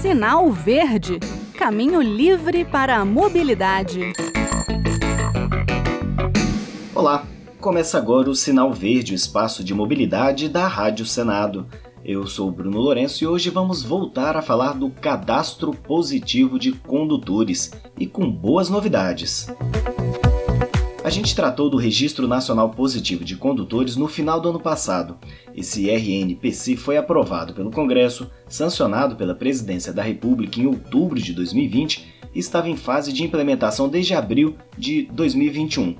Sinal Verde Caminho livre para a mobilidade. Olá, começa agora o Sinal Verde, o espaço de mobilidade da Rádio Senado. Eu sou Bruno Lourenço e hoje vamos voltar a falar do cadastro positivo de condutores e com boas novidades. A gente tratou do Registro Nacional Positivo de Condutores no final do ano passado. Esse RNPC foi aprovado pelo Congresso, sancionado pela Presidência da República em outubro de 2020 e estava em fase de implementação desde abril de 2021.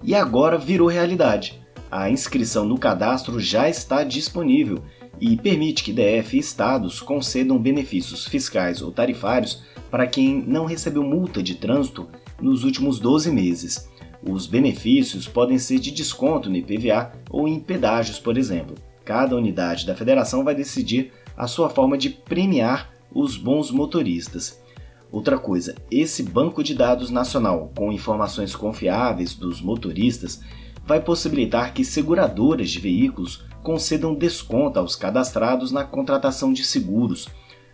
E agora virou realidade. A inscrição no cadastro já está disponível e permite que DF e estados concedam benefícios fiscais ou tarifários para quem não recebeu multa de trânsito nos últimos 12 meses. Os benefícios podem ser de desconto no IPVA ou em pedágios, por exemplo. Cada unidade da federação vai decidir a sua forma de premiar os bons motoristas. Outra coisa, esse banco de dados nacional com informações confiáveis dos motoristas vai possibilitar que seguradoras de veículos concedam desconto aos cadastrados na contratação de seguros.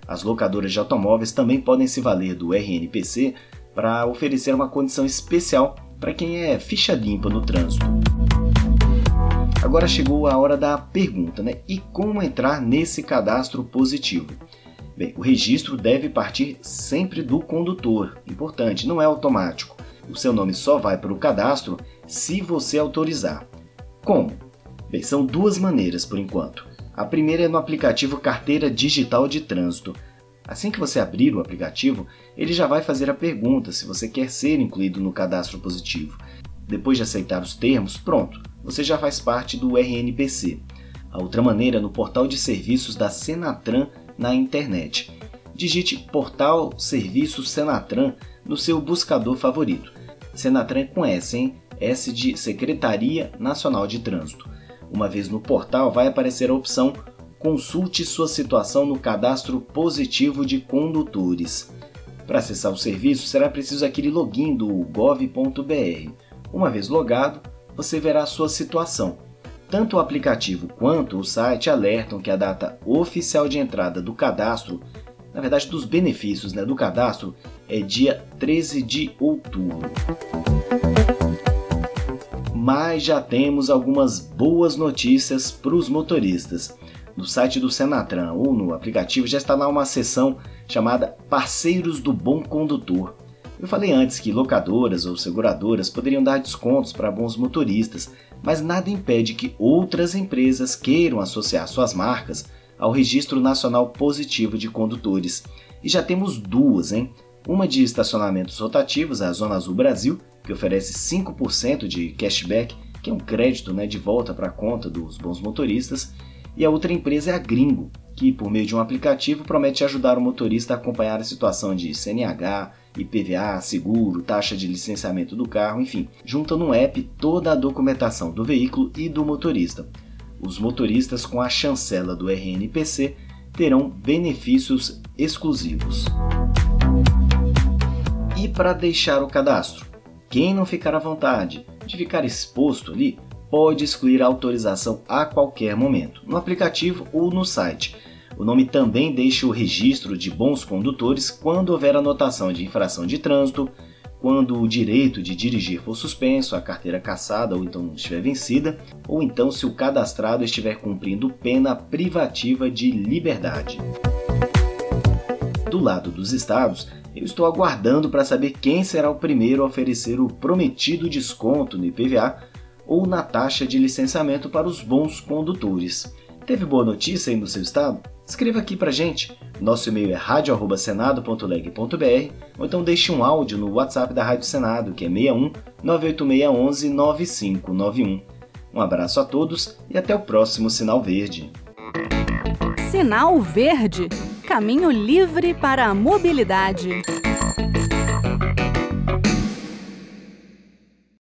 As locadoras de automóveis também podem se valer do RNPC para oferecer uma condição especial para quem é ficha limpa no trânsito. Agora chegou a hora da pergunta, né? E como entrar nesse cadastro positivo? Bem, o registro deve partir sempre do condutor. Importante, não é automático. O seu nome só vai para o cadastro se você autorizar. Como? Bem, são duas maneiras por enquanto. A primeira é no aplicativo Carteira Digital de Trânsito. Assim que você abrir o aplicativo, ele já vai fazer a pergunta se você quer ser incluído no cadastro positivo. Depois de aceitar os termos, pronto, você já faz parte do RNPC. A outra maneira é no portal de serviços da Senatran na internet. Digite Portal Serviços Senatran no seu buscador favorito. Senatran é com S, hein? S de Secretaria Nacional de Trânsito. Uma vez no portal, vai aparecer a opção consulte sua situação no cadastro positivo de condutores. Para acessar o serviço, será preciso aquele login do gov.br. Uma vez logado, você verá sua situação. Tanto o aplicativo quanto o site alertam que a data oficial de entrada do cadastro, na verdade dos benefícios né, do cadastro, é dia 13 de outubro. Mas já temos algumas boas notícias para os motoristas no site do Senatran ou no aplicativo já está lá uma seção chamada Parceiros do Bom Condutor. Eu falei antes que locadoras ou seguradoras poderiam dar descontos para bons motoristas, mas nada impede que outras empresas queiram associar suas marcas ao Registro Nacional Positivo de Condutores. E já temos duas, hein? Uma de estacionamentos rotativos, a Zona Azul Brasil, que oferece 5% de cashback, que é um crédito né, de volta para a conta dos bons motoristas, e a outra empresa é a Gringo, que, por meio de um aplicativo, promete ajudar o motorista a acompanhar a situação de CNH, IPVA, seguro, taxa de licenciamento do carro, enfim, junta no app toda a documentação do veículo e do motorista. Os motoristas com a chancela do RNPC terão benefícios exclusivos. E para deixar o cadastro? Quem não ficar à vontade de ficar exposto ali pode excluir a autorização a qualquer momento, no aplicativo ou no site. O nome também deixa o registro de bons condutores quando houver anotação de infração de trânsito, quando o direito de dirigir for suspenso, a carteira cassada ou então estiver vencida, ou então se o cadastrado estiver cumprindo pena privativa de liberdade. Do lado dos estados, eu estou aguardando para saber quem será o primeiro a oferecer o prometido desconto no IPVA ou na taxa de licenciamento para os bons condutores. Teve boa notícia aí no seu estado? Escreva aqui pra gente. Nosso e-mail é radio@senado.leg.br ou então deixe um áudio no WhatsApp da Rádio Senado, que é 61 98611 9591. Um abraço a todos e até o próximo Sinal Verde. Sinal Verde Caminho livre para a mobilidade.